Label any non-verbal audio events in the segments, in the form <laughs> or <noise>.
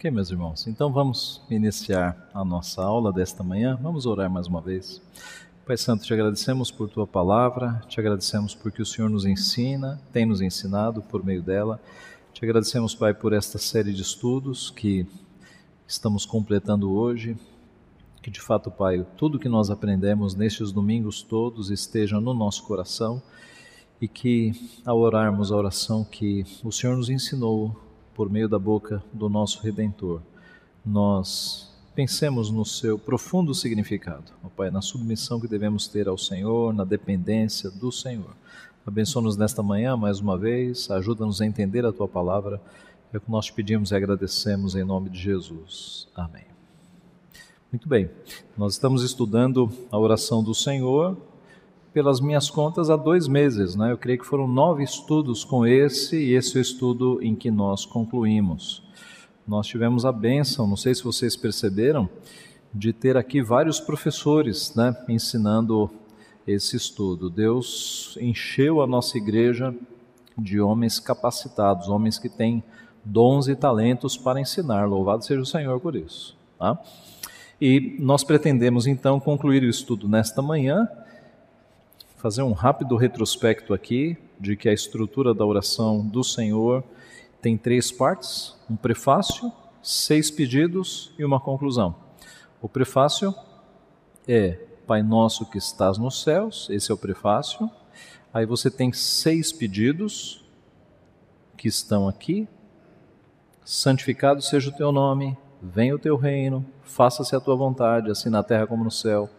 Ok, meus irmãos, então vamos iniciar a nossa aula desta manhã. Vamos orar mais uma vez. Pai Santo, te agradecemos por tua palavra, te agradecemos porque o Senhor nos ensina, tem nos ensinado por meio dela. Te agradecemos, Pai, por esta série de estudos que estamos completando hoje. Que de fato, Pai, tudo que nós aprendemos nestes domingos todos esteja no nosso coração e que, ao orarmos a oração que o Senhor nos ensinou por meio da boca do nosso Redentor, nós pensemos no seu profundo significado, ó Pai, na submissão que devemos ter ao Senhor, na dependência do Senhor. Abençoa-nos nesta manhã mais uma vez, ajuda-nos a entender a tua palavra. É o que nós pedimos e agradecemos em nome de Jesus. Amém. Muito bem, nós estamos estudando a oração do Senhor, pelas minhas contas, há dois meses, né? Eu creio que foram nove estudos com esse, e esse é o estudo em que nós concluímos. Nós tivemos a bênção, não sei se vocês perceberam, de ter aqui vários professores, né, ensinando esse estudo. Deus encheu a nossa igreja de homens capacitados, homens que têm dons e talentos para ensinar. Louvado seja o Senhor por isso. Tá? E nós pretendemos então concluir o estudo nesta manhã, fazer um rápido retrospecto aqui de que a estrutura da oração do Senhor tem três partes: um prefácio, seis pedidos e uma conclusão. O prefácio é Pai Nosso que estás nos céus, esse é o prefácio. Aí você tem seis pedidos que estão aqui. Santificado seja o teu nome, venha o teu reino, faça-se a tua vontade, assim na terra como no céu.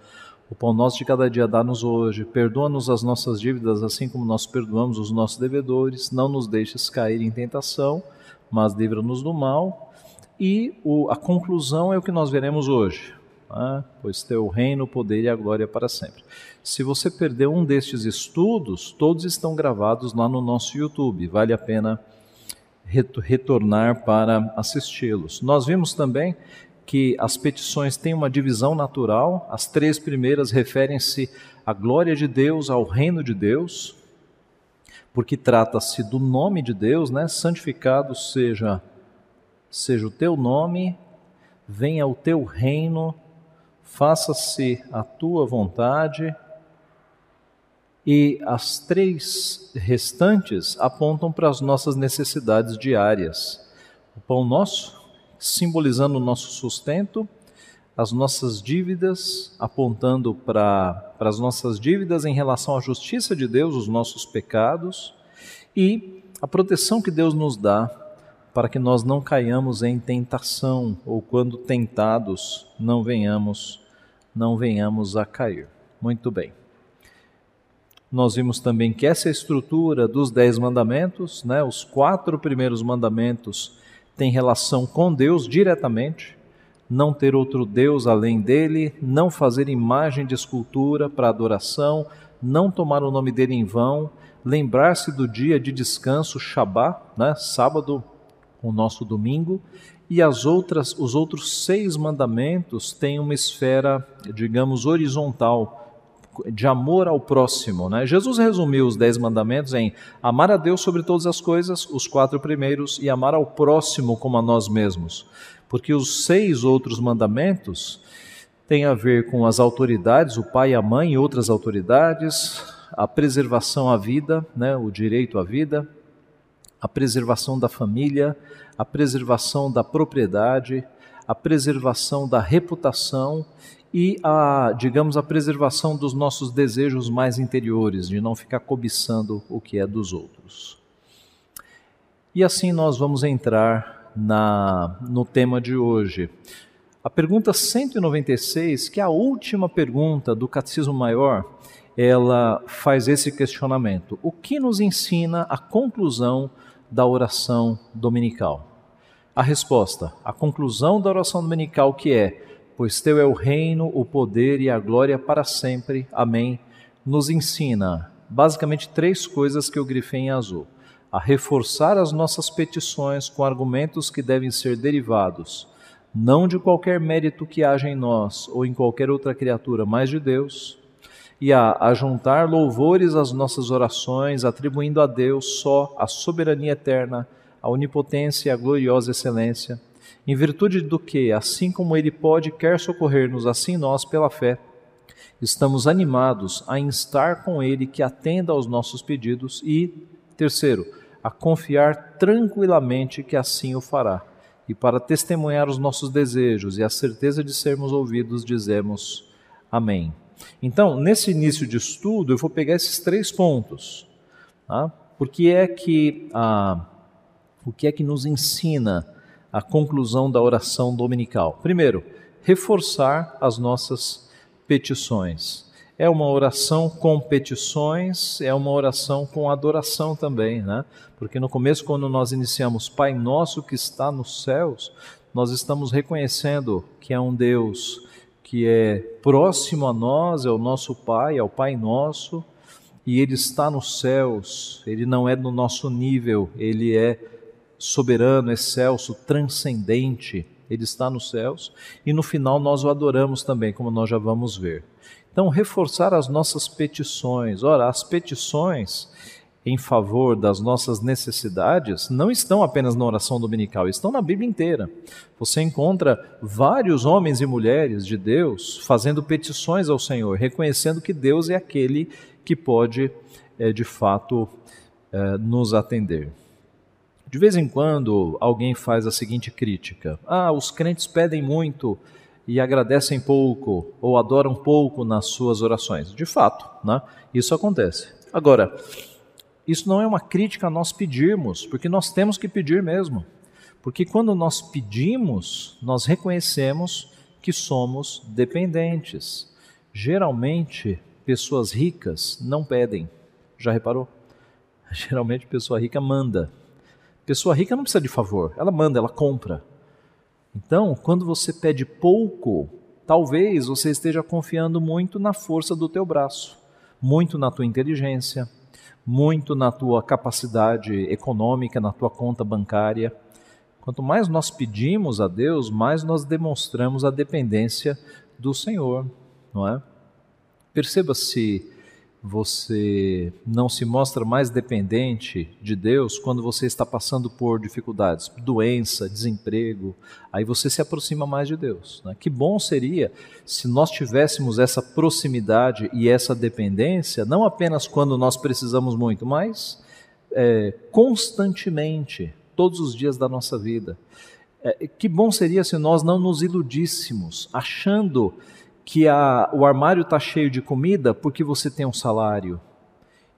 O pão nosso de cada dia dá-nos hoje, perdoa-nos as nossas dívidas, assim como nós perdoamos os nossos devedores, não nos deixes cair em tentação, mas livra-nos do mal. E o, a conclusão é o que nós veremos hoje, né? pois teu reino, o poder e a glória para sempre. Se você perdeu um destes estudos, todos estão gravados lá no nosso YouTube, vale a pena retornar para assisti-los. Nós vimos também que as petições têm uma divisão natural. As três primeiras referem-se à glória de Deus, ao reino de Deus, porque trata-se do nome de Deus, né? Santificado seja seja o teu nome, venha o teu reino, faça-se a tua vontade. E as três restantes apontam para as nossas necessidades diárias. O pão nosso, simbolizando o nosso sustento, as nossas dívidas, apontando para as nossas dívidas em relação à justiça de Deus, os nossos pecados, e a proteção que Deus nos dá para que nós não caiamos em tentação ou quando tentados não venhamos não venhamos a cair. Muito bem. Nós vimos também que essa estrutura dos dez mandamentos, né, os quatro primeiros mandamentos tem relação com Deus diretamente, não ter outro Deus além dele, não fazer imagem de escultura para adoração, não tomar o nome dele em vão, lembrar-se do dia de descanso, Shabá, né, sábado, o nosso domingo, e as outras, os outros seis mandamentos têm uma esfera, digamos, horizontal, de amor ao próximo. Né? Jesus resumiu os dez mandamentos em amar a Deus sobre todas as coisas, os quatro primeiros, e amar ao próximo como a nós mesmos. Porque os seis outros mandamentos têm a ver com as autoridades, o pai, a mãe e outras autoridades, a preservação à vida, né? o direito à vida, a preservação da família, a preservação da propriedade, a preservação da reputação e a, digamos, a preservação dos nossos desejos mais interiores, de não ficar cobiçando o que é dos outros. E assim nós vamos entrar na, no tema de hoje. A pergunta 196, que é a última pergunta do Catecismo Maior, ela faz esse questionamento: o que nos ensina a conclusão da oração dominical? A resposta: a conclusão da oração dominical que é pois teu é o reino, o poder e a glória para sempre. Amém. Nos ensina basicamente três coisas que eu grifei em azul: a reforçar as nossas petições com argumentos que devem ser derivados não de qualquer mérito que haja em nós ou em qualquer outra criatura, mas de Deus, e a, a juntar louvores às nossas orações, atribuindo a Deus só a soberania eterna, a onipotência e a gloriosa excelência Em virtude do que, assim como Ele pode quer socorrer-nos, assim nós, pela fé, estamos animados a instar com Ele que atenda aos nossos pedidos e, terceiro, a confiar tranquilamente que assim o fará. E para testemunhar os nossos desejos e a certeza de sermos ouvidos, dizemos Amém. Então, nesse início de estudo, eu vou pegar esses três pontos. Tá? Porque é que ah, o que é que nos ensina a conclusão da oração dominical? Primeiro, reforçar as nossas petições. É uma oração com petições, é uma oração com adoração também, né? Porque no começo, quando nós iniciamos Pai Nosso que está nos céus, nós estamos reconhecendo que é um Deus que é próximo a nós, é o nosso Pai, é o Pai Nosso, e Ele está nos céus, Ele não é no nosso nível, Ele é soberano, excelso, transcendente, Ele está nos céus, e no final nós o adoramos também, como nós já vamos ver. Então, reforçar as nossas petições. Ora, as petições em favor das nossas necessidades não estão apenas na oração dominical, estão na Bíblia inteira. Você encontra vários homens e mulheres de Deus fazendo petições ao Senhor, reconhecendo que Deus é aquele que pode, é, de fato, é, nos atender. De vez em quando alguém faz a seguinte crítica: Ah, os crentes pedem muito e agradecem pouco ou adoram pouco nas suas orações. De fato, né? isso acontece. Agora, isso não é uma crítica a nós pedirmos, porque nós temos que pedir mesmo. Porque quando nós pedimos, nós reconhecemos que somos dependentes. Geralmente, pessoas ricas não pedem. Já reparou? <laughs> Geralmente, pessoa rica manda. Pessoa rica não precisa de favor, ela manda, ela compra. Então, quando você pede pouco, talvez você esteja confiando muito na força do teu braço, muito na tua inteligência, muito na tua capacidade econômica, na tua conta bancária. Quanto mais nós pedimos a Deus, mais nós demonstramos a dependência do Senhor, não é? Perceba se você não se mostra mais dependente de Deus quando você está passando por dificuldades, doença, desemprego, aí você se aproxima mais de Deus. Né? Que bom seria se nós tivéssemos essa proximidade e essa dependência, não apenas quando nós precisamos muito, mas é, constantemente, todos os dias da nossa vida. É, que bom seria se nós não nos iludíssemos, achando que a, o armário está cheio de comida porque você tem um salário.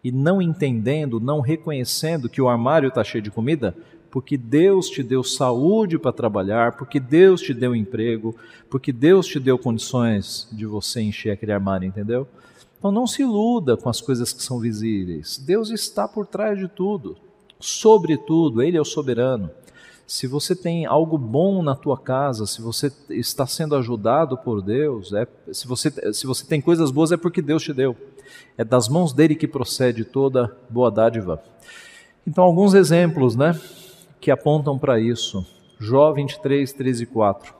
E não entendendo, não reconhecendo que o armário está cheio de comida, porque Deus te deu saúde para trabalhar, porque Deus te deu emprego, porque Deus te deu condições de você encher aquele armário, entendeu? Então não se iluda com as coisas que são visíveis. Deus está por trás de tudo, sobre tudo, Ele é o soberano se você tem algo bom na tua casa, se você está sendo ajudado por Deus, é, se, você, se você tem coisas boas é porque Deus te deu. É das mãos dele que procede toda boa dádiva. Então, alguns exemplos né, que apontam para isso. Jó 23, 13 e 4.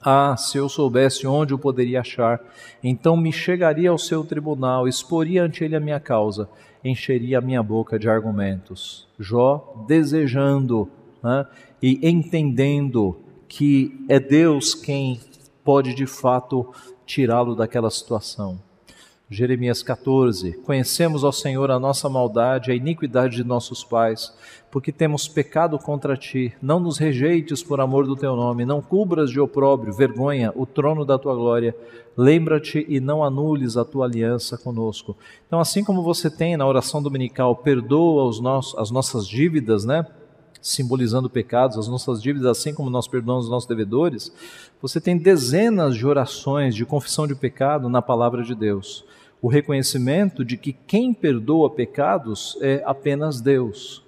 Ah, se eu soubesse onde o poderia achar, então me chegaria ao seu tribunal, exporia ante ele a minha causa, encheria a minha boca de argumentos. Jó desejando né? e entendendo que é Deus quem pode de fato tirá-lo daquela situação. Jeremias 14: Conhecemos, ao Senhor, a nossa maldade, a iniquidade de nossos pais, porque temos pecado contra ti. Não nos rejeites por amor do teu nome, não cubras de opróbrio, vergonha, o trono da tua glória. Lembra-te e não anules a tua aliança conosco. Então, assim como você tem na oração dominical, perdoa os nossos, as nossas dívidas, né? Simbolizando pecados, as nossas dívidas, assim como nós perdoamos os nossos devedores, você tem dezenas de orações de confissão de pecado na palavra de Deus. O reconhecimento de que quem perdoa pecados é apenas Deus.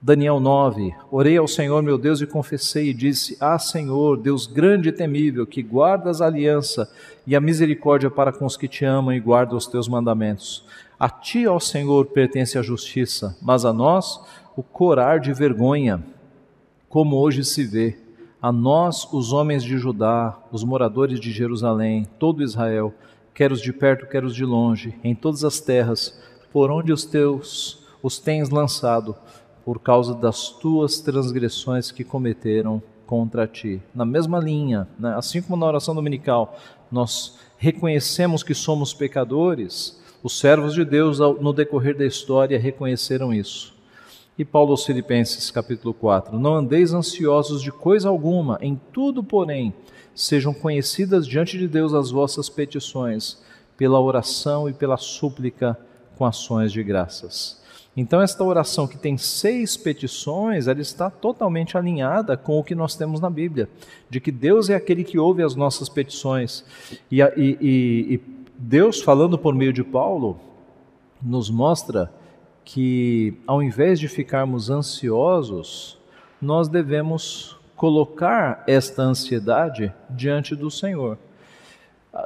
Daniel 9: Orei ao Senhor meu Deus e confessei e disse: Ah, Senhor, Deus grande e temível, que guardas a aliança e a misericórdia para com os que te amam e guardam os teus mandamentos. A ti, ó Senhor, pertence a justiça, mas a nós o corar de vergonha, como hoje se vê, a nós, os homens de Judá, os moradores de Jerusalém, todo Israel, quer os de perto, quer os de longe, em todas as terras, por onde os teus os tens lançado, por causa das tuas transgressões que cometeram contra ti. Na mesma linha, né? assim como na oração dominical, nós reconhecemos que somos pecadores, os servos de Deus, no decorrer da história, reconheceram isso. E Paulo aos Filipenses, capítulo 4: Não andeis ansiosos de coisa alguma, em tudo, porém, sejam conhecidas diante de Deus as vossas petições, pela oração e pela súplica com ações de graças. Então, esta oração que tem seis petições, ela está totalmente alinhada com o que nós temos na Bíblia, de que Deus é aquele que ouve as nossas petições. E, e, e Deus, falando por meio de Paulo, nos mostra que, ao invés de ficarmos ansiosos, nós devemos colocar esta ansiedade diante do Senhor.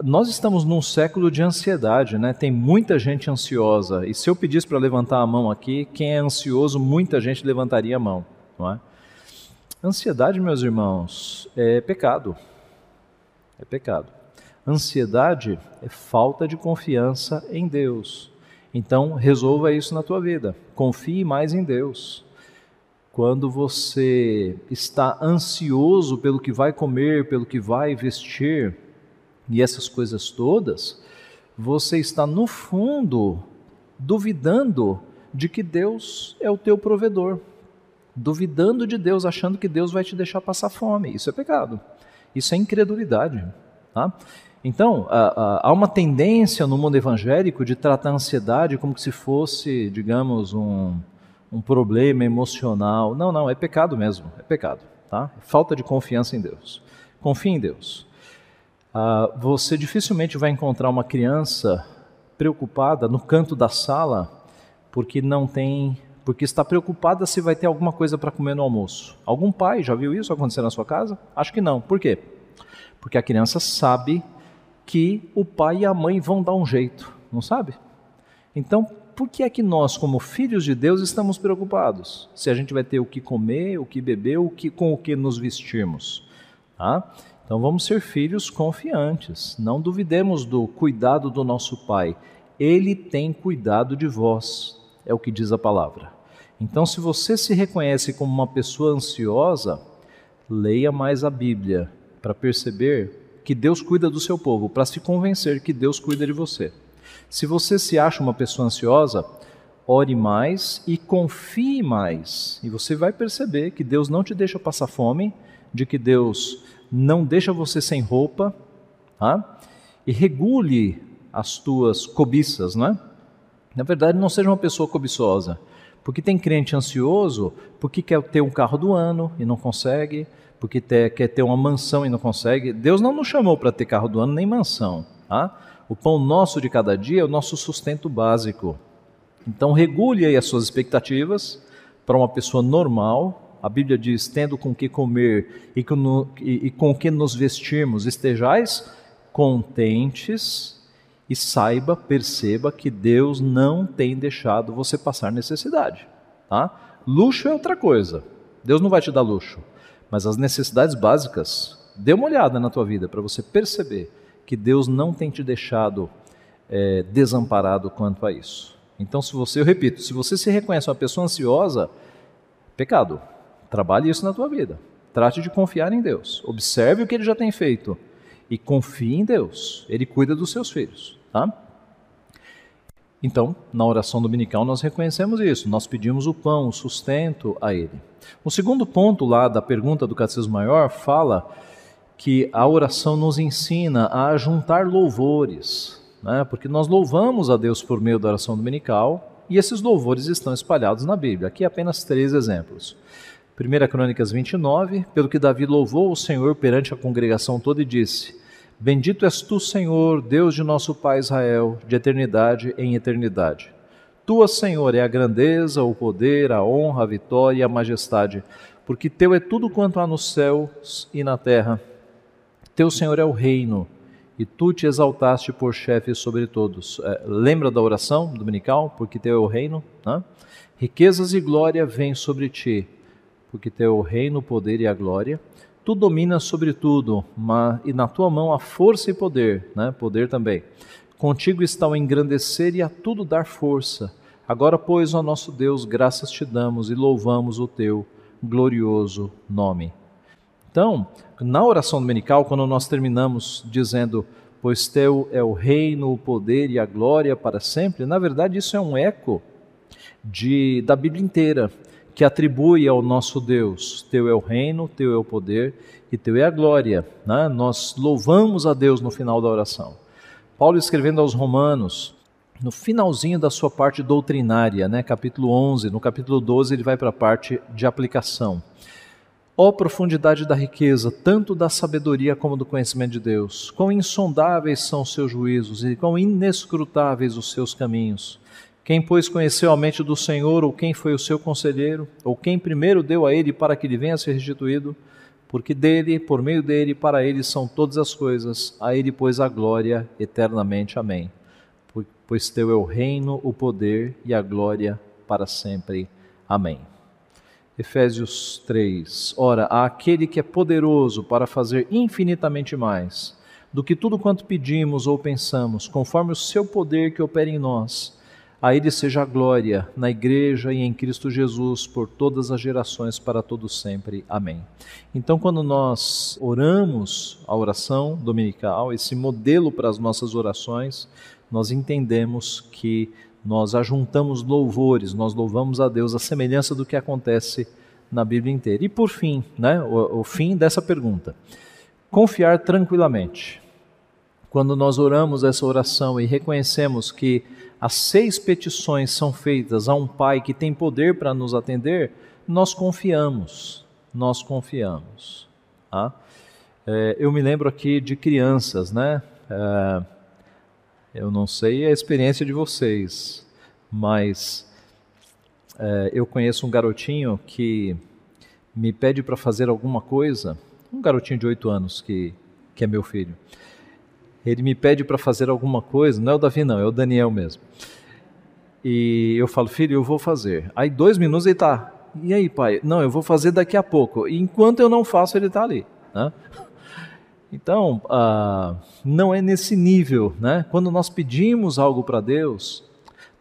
Nós estamos num século de ansiedade, né? Tem muita gente ansiosa. E se eu pedisse para levantar a mão aqui, quem é ansioso, muita gente levantaria a mão, não é? Ansiedade, meus irmãos, é pecado. É pecado. Ansiedade é falta de confiança em Deus. Então, resolva isso na tua vida. Confie mais em Deus. Quando você está ansioso pelo que vai comer, pelo que vai vestir, e essas coisas todas, você está no fundo duvidando de que Deus é o teu provedor, duvidando de Deus, achando que Deus vai te deixar passar fome. Isso é pecado. Isso é incredulidade. Tá? Então, há uma tendência no mundo evangélico de tratar a ansiedade como se fosse, digamos, um, um problema emocional. Não, não, é pecado mesmo, é pecado. Tá? Falta de confiança em Deus. Confie em Deus. Uh, você dificilmente vai encontrar uma criança preocupada no canto da sala porque não tem, porque está preocupada se vai ter alguma coisa para comer no almoço. Algum pai já viu isso acontecer na sua casa? Acho que não. Por quê? Porque a criança sabe que o pai e a mãe vão dar um jeito, não sabe? Então, por que é que nós, como filhos de Deus, estamos preocupados? Se a gente vai ter o que comer, o que beber, o que, com o que nos vestirmos. Tá? Então vamos ser filhos confiantes, não duvidemos do cuidado do nosso Pai. Ele tem cuidado de vós, é o que diz a palavra. Então, se você se reconhece como uma pessoa ansiosa, leia mais a Bíblia para perceber que Deus cuida do seu povo, para se convencer que Deus cuida de você. Se você se acha uma pessoa ansiosa, ore mais e confie mais, e você vai perceber que Deus não te deixa passar fome, de que Deus não deixa você sem roupa, tá? e regule as tuas cobiças, não é? Na verdade, não seja uma pessoa cobiçosa, porque tem crente ansioso porque quer ter um carro do ano e não consegue, porque ter, quer ter uma mansão e não consegue. Deus não nos chamou para ter carro do ano nem mansão. Tá? O pão nosso de cada dia é o nosso sustento básico. Então, regule aí as suas expectativas para uma pessoa normal, a Bíblia diz: tendo com que comer e com, e, e com que nos vestirmos, estejais contentes e saiba, perceba que Deus não tem deixado você passar necessidade. Tá? Luxo é outra coisa. Deus não vai te dar luxo, mas as necessidades básicas, dê uma olhada na tua vida para você perceber que Deus não tem te deixado é, desamparado quanto a isso. Então, se você, eu repito, se você se reconhece uma pessoa ansiosa, pecado. Trabalhe isso na tua vida. Trate de confiar em Deus. Observe o que ele já tem feito e confie em Deus. Ele cuida dos seus filhos, tá? Então, na oração dominical nós reconhecemos isso. Nós pedimos o pão, o sustento a ele. O segundo ponto lá da pergunta do Catecismo Maior fala que a oração nos ensina a juntar louvores, né? porque nós louvamos a Deus por meio da oração dominical e esses louvores estão espalhados na Bíblia. Aqui apenas três exemplos. 1 Crônicas 29, pelo que Davi louvou o Senhor perante a congregação toda e disse: Bendito és tu, Senhor, Deus de nosso Pai Israel, de eternidade em eternidade. Tua, Senhor, é a grandeza, o poder, a honra, a vitória e a majestade, porque teu é tudo quanto há nos céus e na terra. Teu, Senhor, é o reino, e tu te exaltaste por chefe sobre todos. É, lembra da oração dominical? Porque teu é o reino. Né? Riquezas e glória vêm sobre ti porque teu o reino, o poder e a glória. Tu dominas sobre tudo, mas, e na tua mão há força e poder, né? poder também. Contigo está o engrandecer e a tudo dar força. Agora, pois, ó nosso Deus, graças te damos e louvamos o teu glorioso nome. Então, na oração dominical, quando nós terminamos dizendo, pois teu é o reino, o poder e a glória para sempre, na verdade isso é um eco de, da Bíblia inteira, que atribui ao nosso Deus: teu é o reino, teu é o poder e teu é a glória. Né? Nós louvamos a Deus no final da oração. Paulo escrevendo aos Romanos, no finalzinho da sua parte doutrinária, né, capítulo 11, no capítulo 12 ele vai para a parte de aplicação. Ó oh, profundidade da riqueza, tanto da sabedoria como do conhecimento de Deus! Quão insondáveis são os seus juízos e quão inescrutáveis os seus caminhos! Quem, pois, conheceu a mente do Senhor, ou quem foi o seu conselheiro, ou quem primeiro deu a ele para que lhe venha a ser restituído? Porque dele, por meio dele, para ele são todas as coisas, a ele, pois, a glória eternamente. Amém pois teu é o reino, o poder e a glória para sempre. Amém. Efésios 3. Ora, aquele que é poderoso para fazer infinitamente mais do que tudo quanto pedimos ou pensamos, conforme o seu poder que opera em nós, a ele seja a glória na igreja e em Cristo Jesus por todas as gerações para todos sempre. Amém. Então, quando nós oramos a oração dominical, esse modelo para as nossas orações, nós entendemos que nós ajuntamos louvores, nós louvamos a Deus a semelhança do que acontece na Bíblia inteira. E por fim, né, o, o fim dessa pergunta: confiar tranquilamente. Quando nós oramos essa oração e reconhecemos que as seis petições são feitas a um Pai que tem poder para nos atender, nós confiamos, nós confiamos. Tá? É, eu me lembro aqui de crianças, né? É, eu não sei a experiência de vocês, mas é, eu conheço um garotinho que me pede para fazer alguma coisa, um garotinho de oito anos que, que é meu filho. Ele me pede para fazer alguma coisa, não é o Davi, não, é o Daniel mesmo. E eu falo, filho, eu vou fazer. Aí, dois minutos ele está. E aí, pai? Não, eu vou fazer daqui a pouco. E enquanto eu não faço, ele está ali. Né? <laughs> Então, ah, não é nesse nível, né? Quando nós pedimos algo para Deus,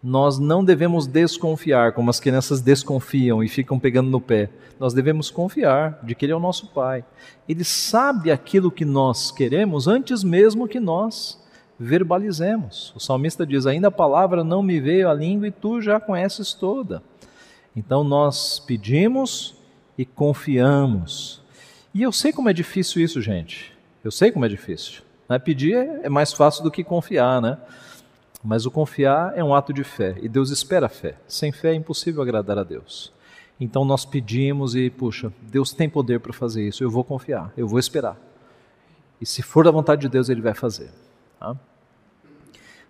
nós não devemos desconfiar, como as crianças desconfiam e ficam pegando no pé. Nós devemos confiar de que Ele é o nosso Pai. Ele sabe aquilo que nós queremos antes mesmo que nós verbalizemos. O salmista diz: Ainda a palavra não me veio à língua e tu já conheces toda. Então nós pedimos e confiamos. E eu sei como é difícil isso, gente. Eu sei como é difícil. Né? Pedir é mais fácil do que confiar, né? Mas o confiar é um ato de fé e Deus espera a fé. Sem fé é impossível agradar a Deus. Então nós pedimos e, puxa, Deus tem poder para fazer isso, eu vou confiar, eu vou esperar. E se for da vontade de Deus, Ele vai fazer. Tá?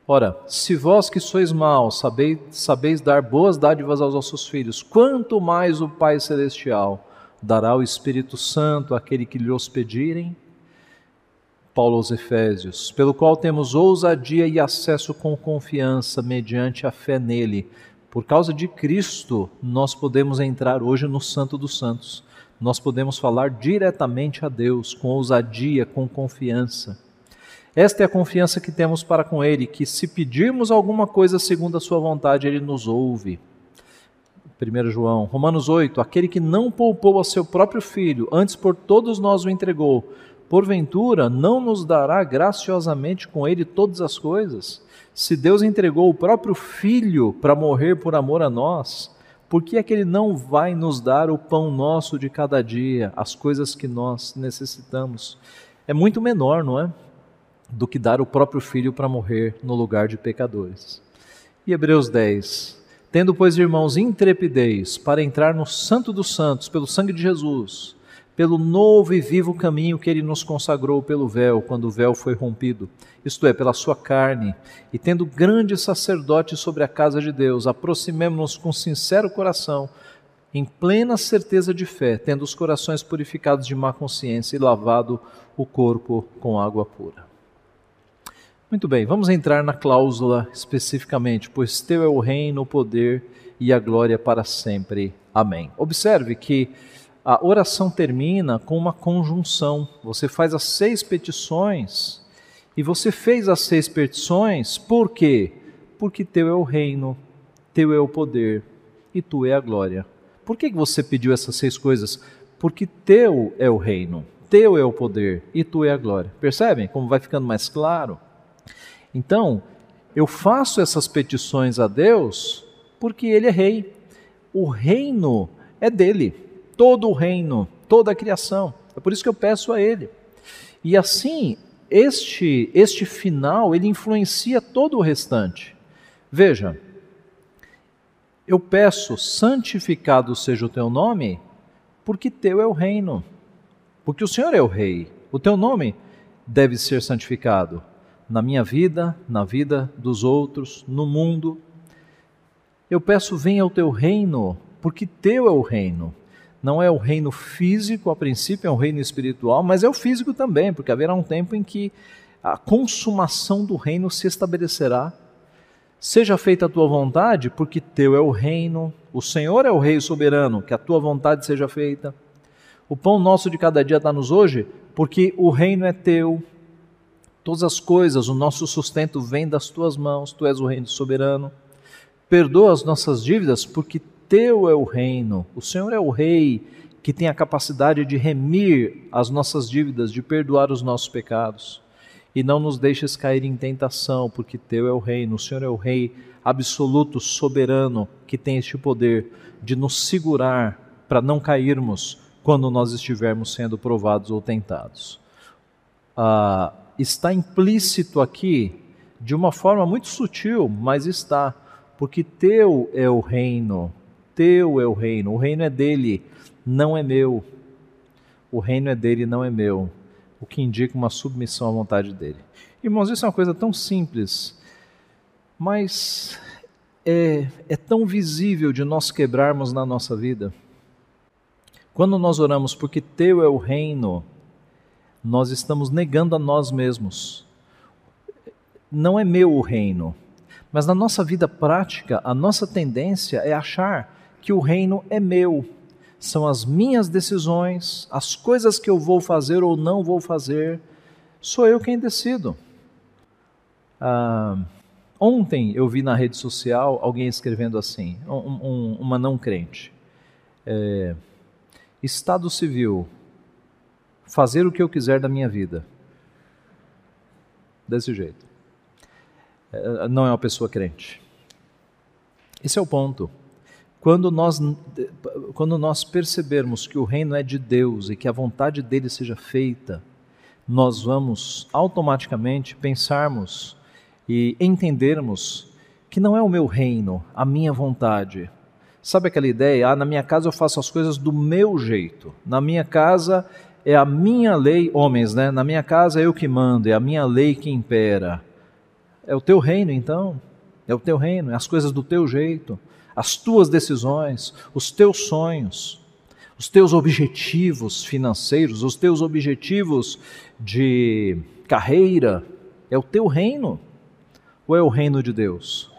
Ora, se vós que sois maus sabeis, sabeis dar boas dádivas aos vossos filhos, quanto mais o Pai Celestial dará o Espírito Santo àquele que lhe os pedirem? Paulo aos Efésios, pelo qual temos ousadia e acesso com confiança mediante a fé nele. Por causa de Cristo, nós podemos entrar hoje no Santo dos Santos. Nós podemos falar diretamente a Deus com ousadia, com confiança. Esta é a confiança que temos para com Ele, que se pedirmos alguma coisa segundo a Sua vontade, Ele nos ouve. 1 João, Romanos 8: Aquele que não poupou a seu próprio filho, antes por todos nós o entregou, porventura não nos dará graciosamente com ele todas as coisas? Se Deus entregou o próprio Filho para morrer por amor a nós, por que é que Ele não vai nos dar o pão nosso de cada dia, as coisas que nós necessitamos? É muito menor, não é? Do que dar o próprio Filho para morrer no lugar de pecadores. E Hebreus 10. Tendo, pois, irmãos, intrepidez para entrar no Santo dos Santos pelo sangue de Jesus pelo novo e vivo caminho que ele nos consagrou pelo véu, quando o véu foi rompido, isto é, pela sua carne, e tendo grande sacerdote sobre a casa de Deus, aproximemo-nos com sincero coração, em plena certeza de fé, tendo os corações purificados de má consciência e lavado o corpo com água pura. Muito bem, vamos entrar na cláusula especificamente, pois teu é o reino, o poder e a glória para sempre. Amém. Observe que a oração termina com uma conjunção. Você faz as seis petições e você fez as seis petições por quê? Porque teu é o reino, teu é o poder e tu é a glória. Por que você pediu essas seis coisas? porque teu é o reino, teu é o poder e tu é a glória. Percebem como vai ficando mais claro? Então, eu faço essas petições a Deus porque Ele é rei. O reino é dele, todo o reino, toda a criação. É por isso que eu peço a Ele. E assim, este, este final, ele influencia todo o restante. Veja, eu peço, santificado seja o teu nome, porque teu é o reino. Porque o Senhor é o rei. O teu nome deve ser santificado na minha vida, na vida dos outros, no mundo. Eu peço, venha o teu reino, porque teu é o reino. Não é o reino físico, a princípio é um reino espiritual, mas é o físico também, porque haverá um tempo em que a consumação do reino se estabelecerá. Seja feita a tua vontade, porque teu é o reino, o Senhor é o Rei soberano, que a tua vontade seja feita. O pão nosso de cada dia dá-nos hoje, porque o reino é teu. Todas as coisas, o nosso sustento vem das tuas mãos, tu és o reino soberano. Perdoa as nossas dívidas, porque teu é o reino, o Senhor é o Rei que tem a capacidade de remir as nossas dívidas, de perdoar os nossos pecados. E não nos deixes cair em tentação, porque teu é o reino, o Senhor é o Rei absoluto, soberano, que tem este poder de nos segurar para não cairmos quando nós estivermos sendo provados ou tentados. Ah, está implícito aqui, de uma forma muito sutil, mas está, porque teu é o reino, teu é o reino, o reino é dele, não é meu. O reino é dele, não é meu. O que indica uma submissão à vontade dele. Irmãos, isso é uma coisa tão simples, mas é, é tão visível de nós quebrarmos na nossa vida. Quando nós oramos porque teu é o reino, nós estamos negando a nós mesmos. Não é meu o reino, mas na nossa vida prática, a nossa tendência é achar que o reino é meu. São as minhas decisões, as coisas que eu vou fazer ou não vou fazer, sou eu quem decido. Ah, ontem eu vi na rede social alguém escrevendo assim, um, um, uma não crente. É, Estado civil, fazer o que eu quiser da minha vida. Desse jeito. É, não é uma pessoa crente. Esse é o ponto. Quando nós, quando nós percebermos que o reino é de Deus e que a vontade dele seja feita, nós vamos automaticamente pensarmos e entendermos que não é o meu reino, a minha vontade. Sabe aquela ideia? Ah, na minha casa eu faço as coisas do meu jeito. Na minha casa é a minha lei, homens, né? Na minha casa é eu que mando, é a minha lei que impera. É o teu reino, então. É o teu reino, é as coisas do teu jeito as tuas decisões, os teus sonhos, os teus objetivos financeiros, os teus objetivos de carreira, é o teu reino ou é o reino de Deus?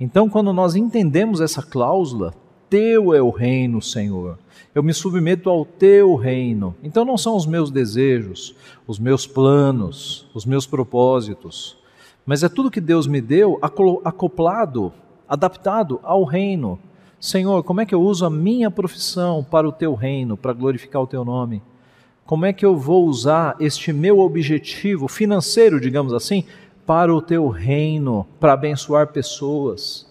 Então, quando nós entendemos essa cláusula, teu é o reino, Senhor. Eu me submeto ao teu reino. Então não são os meus desejos, os meus planos, os meus propósitos, mas é tudo que Deus me deu acoplado adaptado ao reino. Senhor, como é que eu uso a minha profissão para o teu reino, para glorificar o teu nome? Como é que eu vou usar este meu objetivo financeiro, digamos assim, para o teu reino, para abençoar pessoas?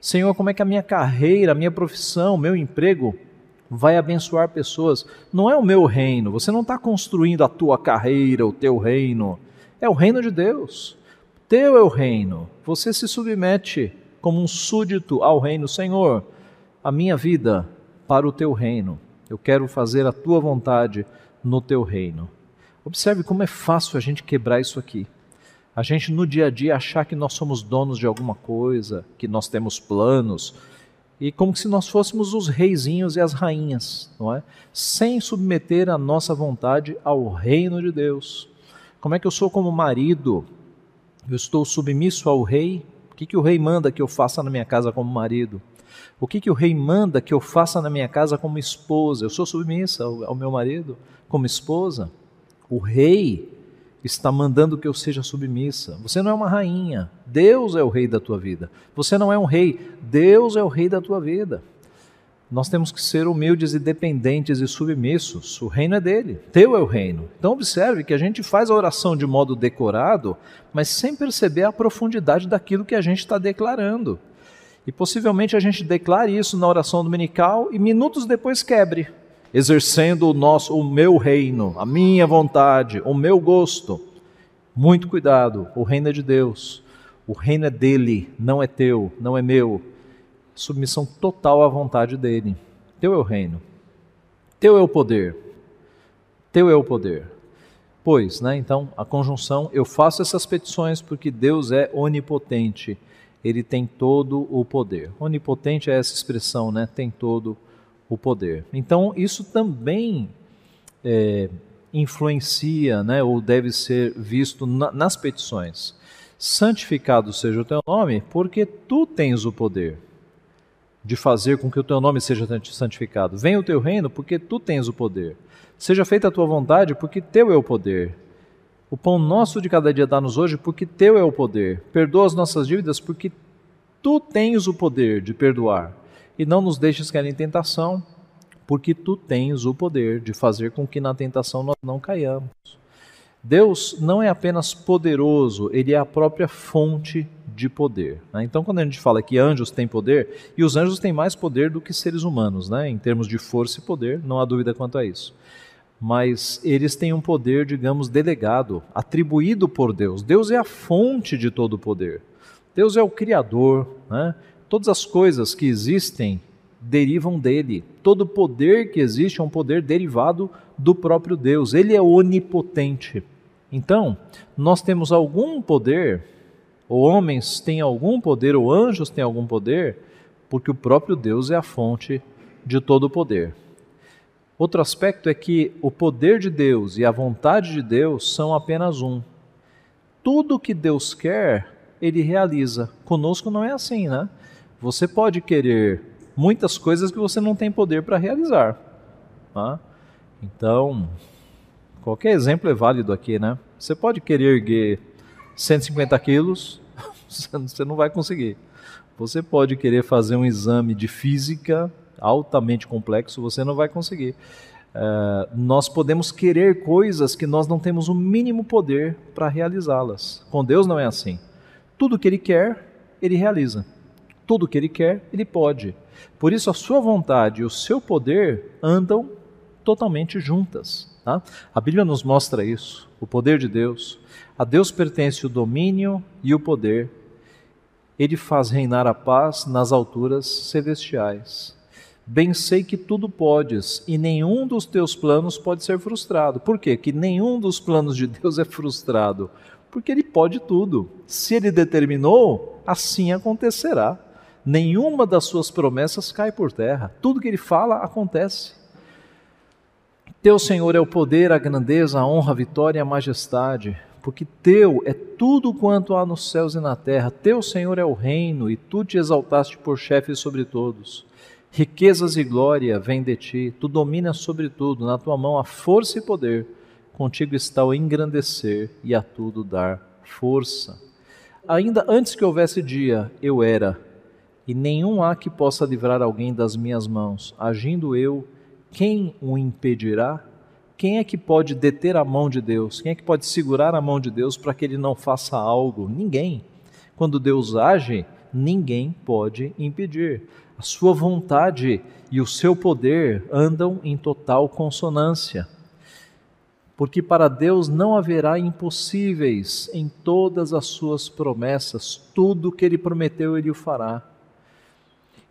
Senhor, como é que a minha carreira, a minha profissão, meu emprego vai abençoar pessoas? Não é o meu reino, você não está construindo a tua carreira, o teu reino, é o reino de Deus. Teu é o reino, você se submete como um súdito ao reino. Senhor, a minha vida para o teu reino. Eu quero fazer a tua vontade no teu reino. Observe como é fácil a gente quebrar isso aqui. A gente no dia a dia achar que nós somos donos de alguma coisa, que nós temos planos, e como se nós fôssemos os reizinhos e as rainhas, não é? Sem submeter a nossa vontade ao reino de Deus. Como é que eu sou como marido? Eu estou submisso ao rei, que, que o rei manda que eu faça na minha casa como marido? O que, que o rei manda que eu faça na minha casa como esposa? Eu sou submissa ao, ao meu marido como esposa. O rei está mandando que eu seja submissa. Você não é uma rainha, Deus é o rei da tua vida. Você não é um rei, Deus é o rei da tua vida. Nós temos que ser humildes e dependentes e submissos. O reino é dele, teu é o reino. Então, observe que a gente faz a oração de modo decorado, mas sem perceber a profundidade daquilo que a gente está declarando. E possivelmente a gente declare isso na oração dominical e minutos depois quebre, exercendo o nosso, o meu reino, a minha vontade, o meu gosto. Muito cuidado, o reino é de Deus. O reino é dele, não é teu, não é meu submissão total à vontade dele. Teu é o reino, teu é o poder, teu é o poder. Pois, né, então, a conjunção, eu faço essas petições porque Deus é onipotente, ele tem todo o poder. Onipotente é essa expressão, né, tem todo o poder. Então, isso também é, influencia, né, ou deve ser visto na, nas petições. Santificado seja o teu nome, porque tu tens o poder de fazer com que o teu nome seja santificado. Venha o teu reino, porque tu tens o poder. Seja feita a tua vontade, porque teu é o poder. O pão nosso de cada dia dá-nos hoje, porque teu é o poder. Perdoa as nossas dívidas, porque tu tens o poder de perdoar. E não nos deixes cair em tentação, porque tu tens o poder de fazer com que na tentação nós não caiamos. Deus não é apenas poderoso, ele é a própria fonte de poder. Né? Então, quando a gente fala que anjos têm poder, e os anjos têm mais poder do que seres humanos, né? em termos de força e poder, não há dúvida quanto a isso. Mas eles têm um poder, digamos, delegado, atribuído por Deus. Deus é a fonte de todo o poder. Deus é o Criador. Né? Todas as coisas que existem derivam dele. Todo poder que existe é um poder derivado do próprio Deus. Ele é onipotente. Então, nós temos algum poder ou homens têm algum poder, ou anjos têm algum poder, porque o próprio Deus é a fonte de todo o poder. Outro aspecto é que o poder de Deus e a vontade de Deus são apenas um. Tudo que Deus quer, ele realiza. Conosco não é assim, né? Você pode querer muitas coisas que você não tem poder para realizar. Tá? Então, qualquer exemplo é válido aqui, né? Você pode querer erguer 150 quilos, <laughs> você não vai conseguir. Você pode querer fazer um exame de física altamente complexo, você não vai conseguir. Uh, nós podemos querer coisas que nós não temos o mínimo poder para realizá-las. Com Deus não é assim. Tudo que Ele quer, Ele realiza. Tudo que Ele quer, Ele pode. Por isso, a sua vontade e o seu poder andam totalmente juntas. Tá? A Bíblia nos mostra isso, o poder de Deus. A Deus pertence o domínio e o poder. Ele faz reinar a paz nas alturas celestiais. Bem sei que tudo podes e nenhum dos teus planos pode ser frustrado. Por quê? Que nenhum dos planos de Deus é frustrado. Porque Ele pode tudo. Se Ele determinou, assim acontecerá. Nenhuma das suas promessas cai por terra. Tudo que Ele fala acontece. Teu Senhor é o poder, a grandeza, a honra, a vitória e a majestade, porque teu é tudo quanto há nos céus e na terra. Teu Senhor é o reino e tu te exaltaste por chefe sobre todos. Riquezas e glória vêm de ti, tu dominas sobre tudo, na tua mão há força e poder. Contigo está o engrandecer e a tudo dar força. Ainda antes que houvesse dia, eu era, e nenhum há que possa livrar alguém das minhas mãos. Agindo eu, quem o impedirá? Quem é que pode deter a mão de Deus? Quem é que pode segurar a mão de Deus para que ele não faça algo? Ninguém. Quando Deus age, ninguém pode impedir. A sua vontade e o seu poder andam em total consonância. Porque para Deus não haverá impossíveis em todas as suas promessas, tudo que ele prometeu, ele o fará.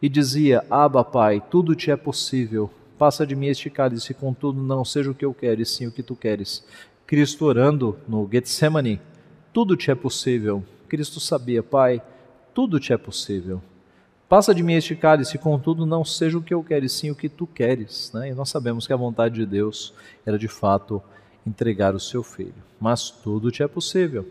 E dizia: Abba, Pai, tudo te é possível Passa de mim este cálice, contudo não seja o que eu quero, e sim o que tu queres. Cristo orando no Getsemane, tudo te é possível. Cristo sabia, Pai, tudo te é possível. Passa de mim este cálice, contudo não seja o que eu quero, e sim o que tu queres. Né? E nós sabemos que a vontade de Deus era de fato entregar o seu filho. Mas tudo te é possível.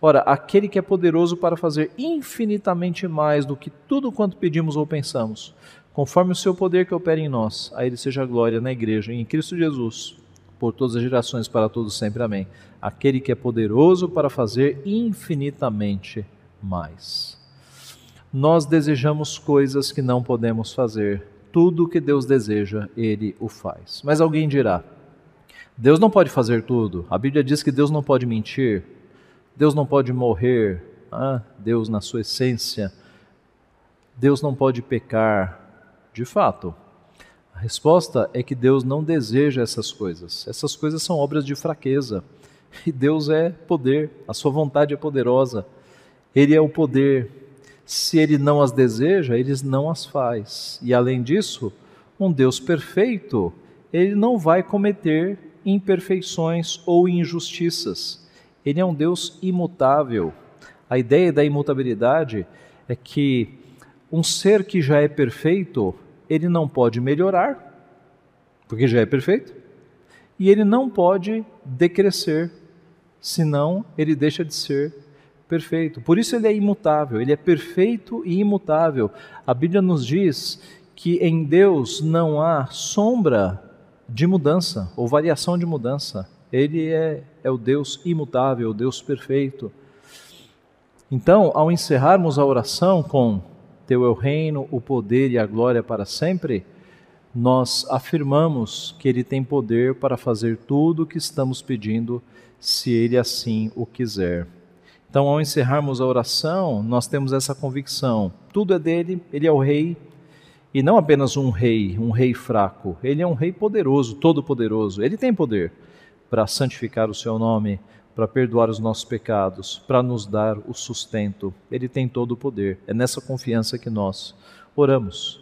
Ora, aquele que é poderoso para fazer infinitamente mais do que tudo quanto pedimos ou pensamos, conforme o seu poder que opera em nós. A Ele seja a glória na igreja, em Cristo Jesus, por todas as gerações, para todos sempre. Amém. Aquele que é poderoso para fazer infinitamente mais. Nós desejamos coisas que não podemos fazer. Tudo que Deus deseja, Ele o faz. Mas alguém dirá: Deus não pode fazer tudo. A Bíblia diz que Deus não pode mentir, Deus não pode morrer. Ah, Deus, na sua essência, Deus não pode pecar. De fato, a resposta é que Deus não deseja essas coisas. Essas coisas são obras de fraqueza. E Deus é poder, a sua vontade é poderosa. Ele é o poder. Se ele não as deseja, ele não as faz. E além disso, um Deus perfeito, ele não vai cometer imperfeições ou injustiças. Ele é um Deus imutável. A ideia da imutabilidade é que um ser que já é perfeito, ele não pode melhorar, porque já é perfeito, e ele não pode decrescer, senão ele deixa de ser perfeito. Por isso ele é imutável, ele é perfeito e imutável. A Bíblia nos diz que em Deus não há sombra de mudança ou variação de mudança. Ele é, é o Deus imutável, o Deus perfeito. Então, ao encerrarmos a oração com Teu é o reino, o poder e a glória para sempre, nós afirmamos que Ele tem poder para fazer tudo o que estamos pedindo, se Ele assim o quiser. Então, ao encerrarmos a oração, nós temos essa convicção: tudo é dele, Ele é o Rei, e não apenas um rei, um rei fraco, ele é um rei poderoso, todo-poderoso. Ele tem poder para santificar o seu nome, para perdoar os nossos pecados, para nos dar o sustento. Ele tem todo o poder. É nessa confiança que nós oramos.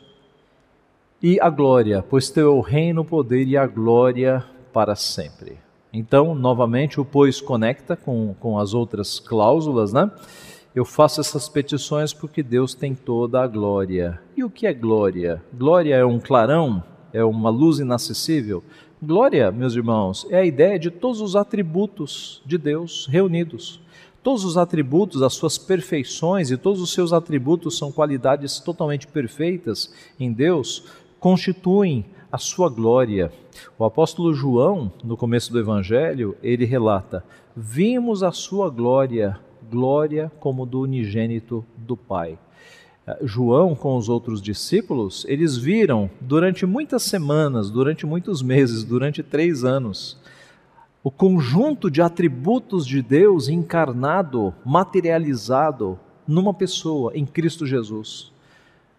E a glória, pois teu é o reino, o poder e a glória para sempre. Então, novamente, o pois conecta com, com as outras cláusulas, né? Eu faço essas petições porque Deus tem toda a glória. E o que é glória? Glória é um clarão? É uma luz inacessível? Glória, meus irmãos, é a ideia de todos os atributos de Deus reunidos. Todos os atributos, as suas perfeições e todos os seus atributos são qualidades totalmente perfeitas em Deus, constituem a sua glória. O apóstolo João, no começo do evangelho, ele relata: "Vimos a sua glória, glória como do unigênito do Pai. Eh, João, com os outros discípulos, eles viram durante muitas semanas, durante muitos meses, durante três anos, o conjunto de atributos de Deus encarnado, materializado numa pessoa, em Cristo Jesus.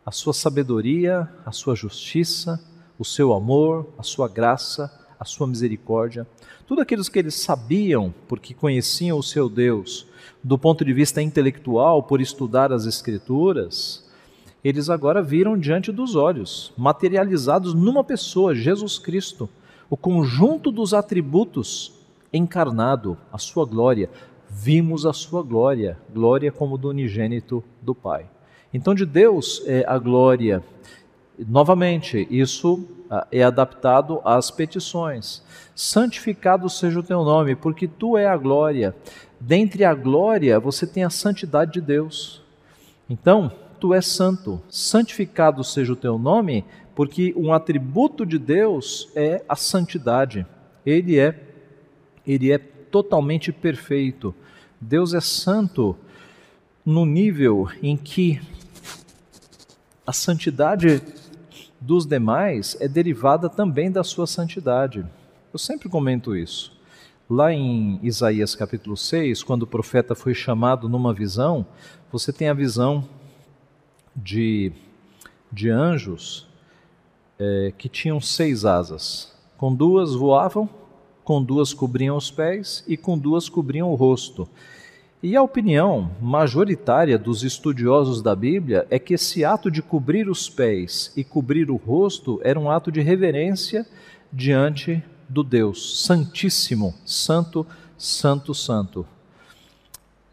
A sua sabedoria, a sua justiça, o seu amor, a sua graça, a sua misericórdia. Tudo aquilo que eles sabiam, porque conheciam o seu Deus, do ponto de vista intelectual, por estudar as Escrituras, eles agora viram diante dos olhos, materializados numa pessoa, Jesus Cristo, o conjunto dos atributos encarnado, a sua glória. Vimos a sua glória, glória como do unigênito do Pai. Então, de Deus é a glória. Novamente, isso ah, é adaptado às petições. Santificado seja o teu nome, porque tu é a glória. Dentre a glória, você tem a santidade de Deus. Então, tu és santo. Santificado seja o teu nome, porque um atributo de Deus é a santidade. Ele é ele é totalmente perfeito. Deus é santo no nível em que a santidade dos demais é derivada também da sua santidade. Eu sempre comento isso. Lá em Isaías capítulo 6, quando o profeta foi chamado numa visão, você tem a visão de, de anjos é, que tinham seis asas. Com duas voavam, com duas cobriam os pés e com duas cobriam o rosto. E a opinião majoritária dos estudiosos da Bíblia é que esse ato de cobrir os pés e cobrir o rosto era um ato de reverência diante do Deus Santíssimo, Santo, Santo, Santo.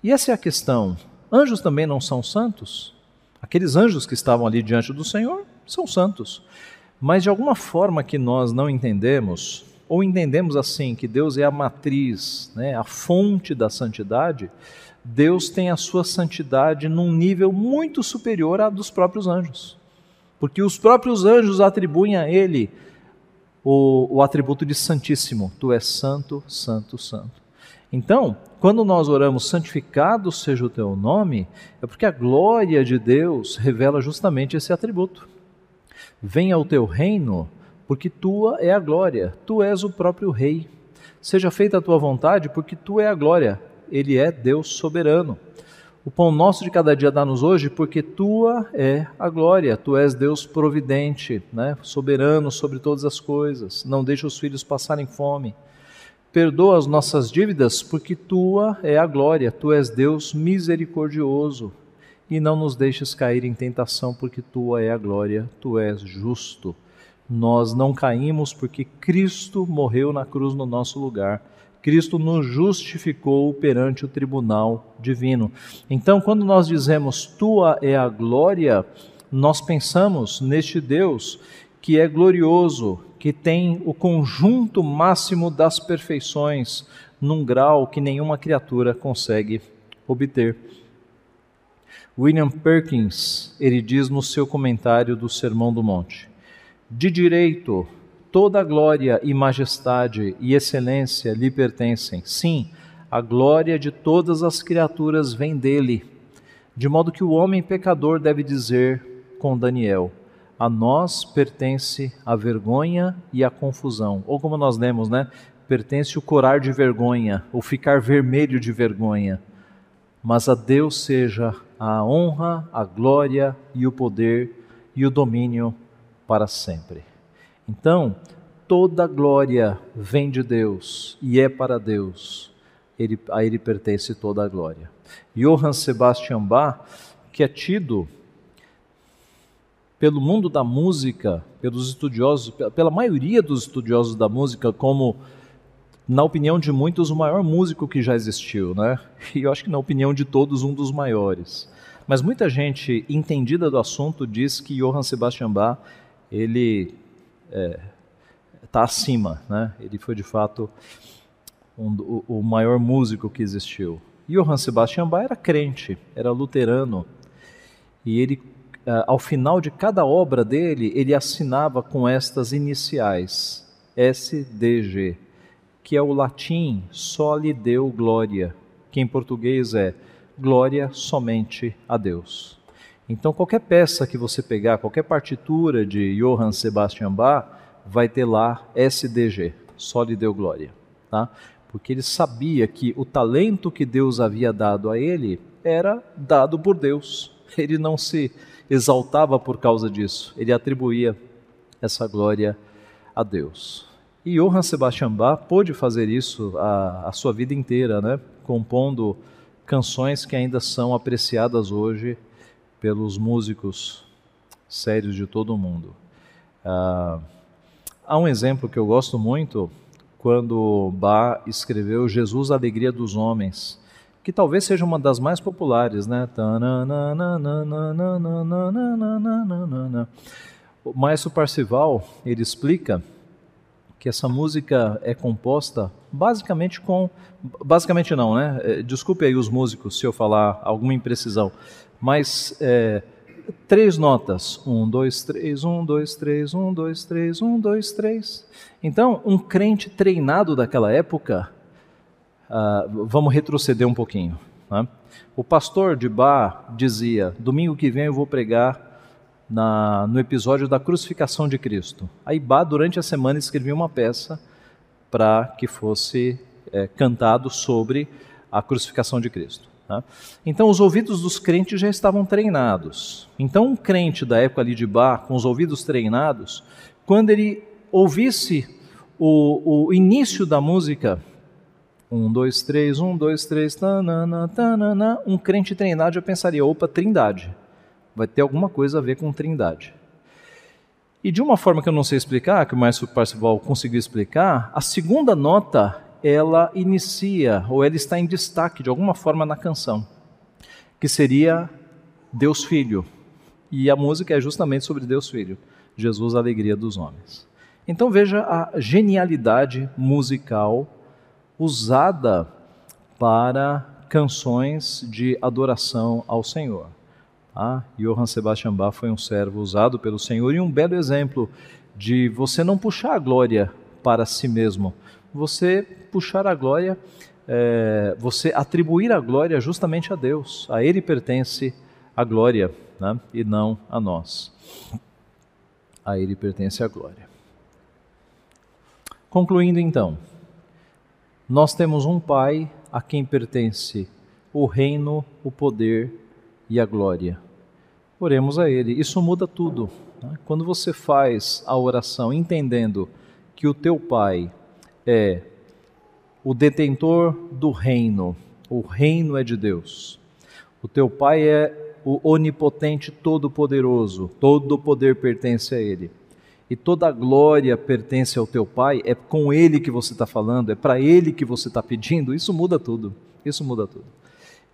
E essa é a questão. Anjos também não são santos? Aqueles anjos que estavam ali diante do Senhor são santos. Mas de alguma forma que nós não entendemos, ou entendemos assim, que Deus é a matriz, né, a fonte da santidade, Deus tem a sua santidade num nível muito superior à dos próprios anjos. Porque os próprios anjos atribuem a Ele o, o atributo de Santíssimo. Tu és santo, santo, santo. Então, quando nós oramos, santificado seja o teu nome, é porque a glória de Deus revela justamente esse atributo. Venha o teu reino, porque tua é a glória, tu és o próprio Rei. Seja feita a tua vontade, porque tu é a glória, ele é Deus soberano. O pão nosso de cada dia dá-nos hoje, porque tua é a glória, tu és Deus providente, né? soberano sobre todas as coisas. Não deixa os filhos passarem fome. Perdoa as nossas dívidas, porque tua é a glória, tu és Deus misericordioso. E não nos deixes cair em tentação, porque tua é a glória, tu és justo. Nós não caímos porque Cristo morreu na cruz no nosso lugar Cristo nos justificou perante o tribunal divino. Então, quando nós dizemos tua é a glória, nós pensamos neste Deus que é glorioso, que tem o conjunto máximo das perfeições num grau que nenhuma criatura consegue obter. William Perkins, ele diz no seu comentário do Sermão do Monte: De direito toda glória e majestade e excelência lhe pertencem. Sim, a glória de todas as criaturas vem dele. De modo que o homem pecador deve dizer com Daniel: A nós pertence a vergonha e a confusão. Ou como nós lemos, né? Pertence o corar de vergonha, ou ficar vermelho de vergonha. Mas a Deus seja a honra, a glória e o poder e o domínio para sempre. Então, toda glória vem de Deus e é para Deus. Ele, a ele pertence toda a glória. Johann Sebastian Bach, que é tido pelo mundo da música, pelos estudiosos, pela maioria dos estudiosos da música, como, na opinião de muitos, o maior músico que já existiu, né? <laughs> E eu acho que, na opinião de todos, um dos maiores. Mas muita gente entendida do assunto diz que Johann Sebastian Bach, ele está é, tá acima, né? Ele foi de fato um, o, maior músico que existiu. E Johann Sebastian Bach era crente, era luterano, e ele, é, ao final de cada obra dele, ele assinava com estas iniciais, SDG, que é o latim só lhe deu glória, que em português é glória somente a Deus. Então, qualquer peça que você pegar, qualquer partitura de Johann Sebastian Bach, vai ter lá SDG, só lhe deu glória, tá? Porque ele sabia que o talento que Deus havia dado a ele era dado por Deus. Ele não se exaltava por causa disso, ele atribuía essa glória a Deus. E Johann Sebastian Bach pôde fazer isso a, a sua vida inteira, né? compondo canções que ainda são apreciadas hoje pelos músicos sérios de todo o mundo. Ah, há um exemplo que eu gosto muito quando Bach escreveu Jesus, a Alegria dos Homens, que talvez seja uma das mais populares, né? O Maestro Parcival, ele explica que essa música é composta basicamente com basicamente não, né? Desculpe aí os músicos se eu falar alguma imprecisão, mas é, três notas. Um, dois, três, um, dois, três, um, dois, três, um, dois, três. Então, um crente treinado daquela época, uh, vamos retroceder um pouquinho. Né? O pastor de Bar dizia: domingo que vem eu vou pregar na, no episódio da crucificação de Cristo. Aí Bar, durante a semana, escrevia uma peça para que fosse é, cantado sobre a crucificação de Cristo. Tá? Então, os ouvidos dos crentes já estavam treinados. Então, um crente da época ali de Bar, com os ouvidos treinados, quando ele ouvisse o, o início da música, um, dois, três, um, dois, três, tanana, tanana, um crente treinado já pensaria: opa, trindade. Vai ter alguma coisa a ver com trindade. E de uma forma que eu não sei explicar, que o Maestro Parcival conseguiu explicar, a segunda nota ela inicia, ou ela está em destaque de alguma forma na canção, que seria Deus Filho. E a música é justamente sobre Deus Filho, Jesus, a alegria dos homens. Então veja a genialidade musical usada para canções de adoração ao Senhor. Ah, Johann Sebastian Bach foi um servo usado pelo Senhor e um belo exemplo de você não puxar a glória para si mesmo, você puxar a glória, é, você atribuir a glória justamente a Deus. A Ele pertence a glória né? e não a nós. a Ele pertence a glória. Concluindo então, nós temos um Pai a quem pertence o reino, o poder e a glória. Oremos a Ele. Isso muda tudo. Né? Quando você faz a oração entendendo que o teu Pai é o detentor do reino, o reino é de Deus. O teu Pai é o onipotente todo-poderoso, todo o poder pertence a Ele. E toda a glória pertence ao teu Pai, é com Ele que você está falando, é para Ele que você está pedindo, isso muda tudo. Isso muda tudo.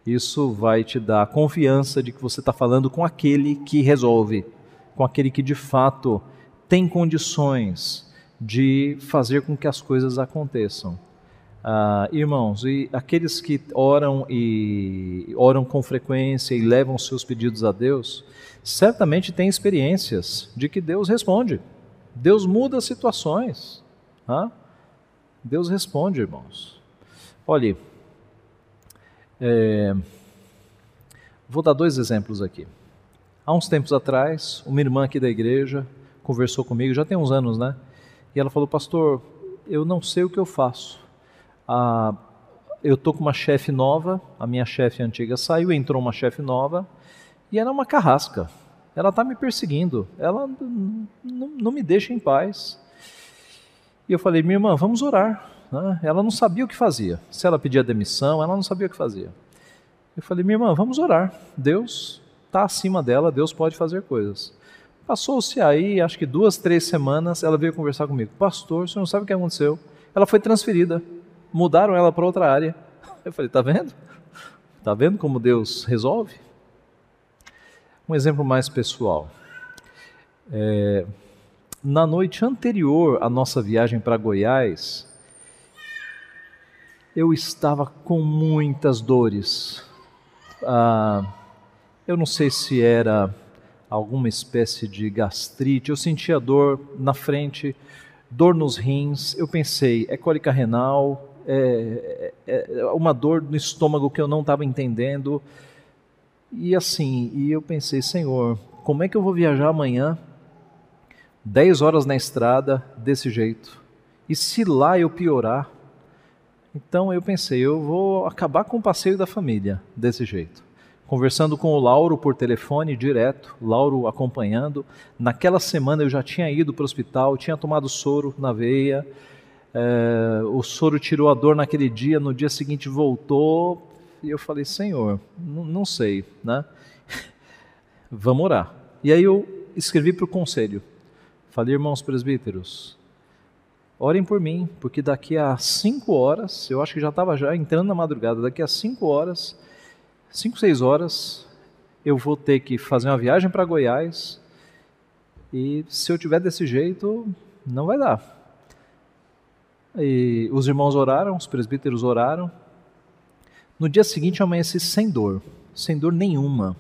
Isso vai te dar confiança de que você está falando com aquele que resolve, com aquele que de fato tem condições de fazer com que as coisas aconteçam. Ah, irmãos, e aqueles que oram e oram com frequência e levam seus pedidos a Deus, certamente têm experiências de que Deus responde. Deus muda situações. Ah? Deus responde, irmãos. Olhe, é, vou dar dois exemplos aqui. Há uns tempos atrás, uma irmã aqui da igreja conversou comigo, já tem uns anos, né? E ela falou, pastor, eu não sei o que eu faço ah, eu tô com uma chefe nova, a minha chefe antiga saiu, entrou uma chefe nova e ela é uma carrasca. Ela está me perseguindo, ela não me deixa em paz. E eu falei, minha irmã, vamos orar. Né? Ela não sabia o que fazia. Se ela pedia demissão, ela não sabia o que fazia. Eu falei, minha irmã, vamos orar. Deus está acima dela, Deus pode fazer coisas. Passou-se aí, acho que duas, três semanas, ela veio conversar comigo. Pastor, você não sabe o que aconteceu? Ela foi transferida mudaram ela para outra área. Eu falei, tá vendo? Tá vendo como Deus resolve? Um exemplo mais pessoal. É, na noite anterior à nossa viagem para Goiás, eu estava com muitas dores. Ah, eu não sei se era alguma espécie de gastrite, eu sentia dor na frente, dor nos rins. Eu pensei, é cólica renal, é, é, é uma dor no estômago que eu não estava entendendo. E assim, e eu pensei, Senhor, como é que eu vou viajar amanhã, 10 horas na estrada, desse jeito? E se lá eu piorar? Então eu pensei, eu vou acabar com o passeio da família desse jeito. Conversando com o Lauro por telefone direto, Lauro acompanhando. Naquela semana eu já tinha ido para o hospital, tinha tomado soro na veia, é, o soro tirou a dor naquele dia, no dia seguinte voltou, e eu falei, Senhor, não sei, né? <laughs> Vamos orar. E aí eu escrevi para o conselho, falei, irmãos presbíteros, orem por mim, porque daqui a cinco horas, eu acho que já estava já entrando na madrugada, daqui a cinco horas, cinco, seis horas, eu vou ter que fazer uma viagem para Goiás, e se eu tiver desse jeito, não vai dar. E os irmãos oraram, os presbíteros oraram. No dia seguinte eu amanheci sem dor, sem dor nenhuma,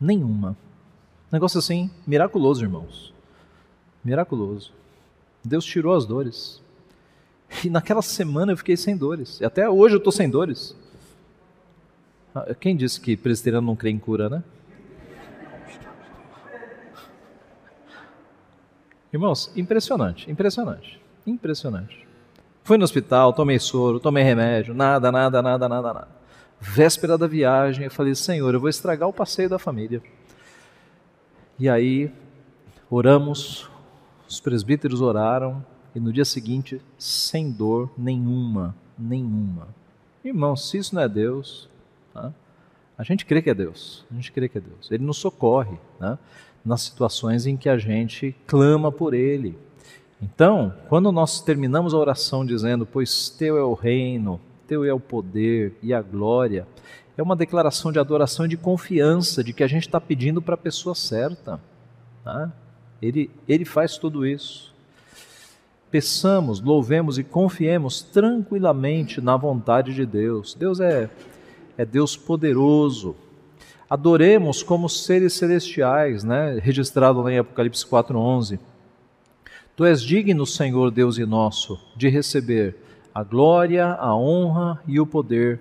nenhuma. Negócio assim, miraculoso, irmãos. Miraculoso. Deus tirou as dores. E naquela semana eu fiquei sem dores. E até hoje eu estou sem dores. Ah, quem disse que presbiteriano não crê em cura, né? Irmãos, impressionante, impressionante, impressionante. Fui no hospital, tomei soro, tomei remédio, nada, nada, nada, nada, nada. Véspera da viagem, eu falei: Senhor, eu vou estragar o passeio da família. E aí, oramos, os presbíteros oraram, e no dia seguinte, sem dor nenhuma, nenhuma. Irmão, se isso não é Deus, né? a gente crê que é Deus, a gente crê que é Deus. Ele nos socorre né? nas situações em que a gente clama por Ele. Então, quando nós terminamos a oração dizendo, pois teu é o reino, teu é o poder e a glória, é uma declaração de adoração e de confiança de que a gente está pedindo para a pessoa certa. Tá? Ele, ele faz tudo isso. Peçamos, louvemos e confiemos tranquilamente na vontade de Deus. Deus é, é Deus poderoso. Adoremos como seres celestiais, né? registrado lá em Apocalipse 4,11. Tu és digno, Senhor Deus e nosso, de receber a glória, a honra e o poder,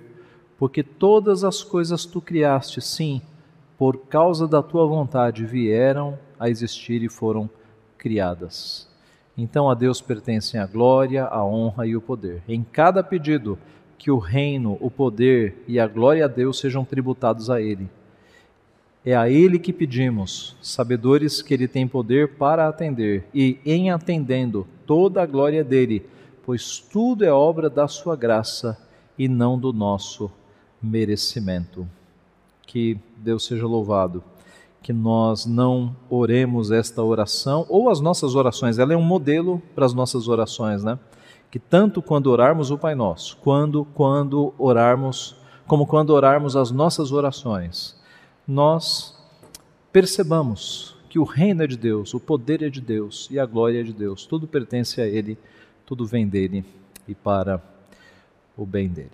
porque todas as coisas tu criaste, sim, por causa da tua vontade vieram a existir e foram criadas. Então a Deus pertencem a glória, a honra e o poder. Em cada pedido, que o reino, o poder e a glória a Deus sejam tributados a Ele. É a Ele que pedimos, sabedores que Ele tem poder para atender, e em atendendo, toda a glória dele, pois tudo é obra da Sua graça e não do nosso merecimento. Que Deus seja louvado. Que nós não oremos esta oração, ou as nossas orações, ela é um modelo para as nossas orações, né? Que tanto quando orarmos o Pai Nosso, quando quando orarmos, como quando orarmos as nossas orações, nós percebamos que o reino é de Deus, o poder é de Deus e a glória é de Deus. Tudo pertence a Ele, tudo vem dele e para o bem dele.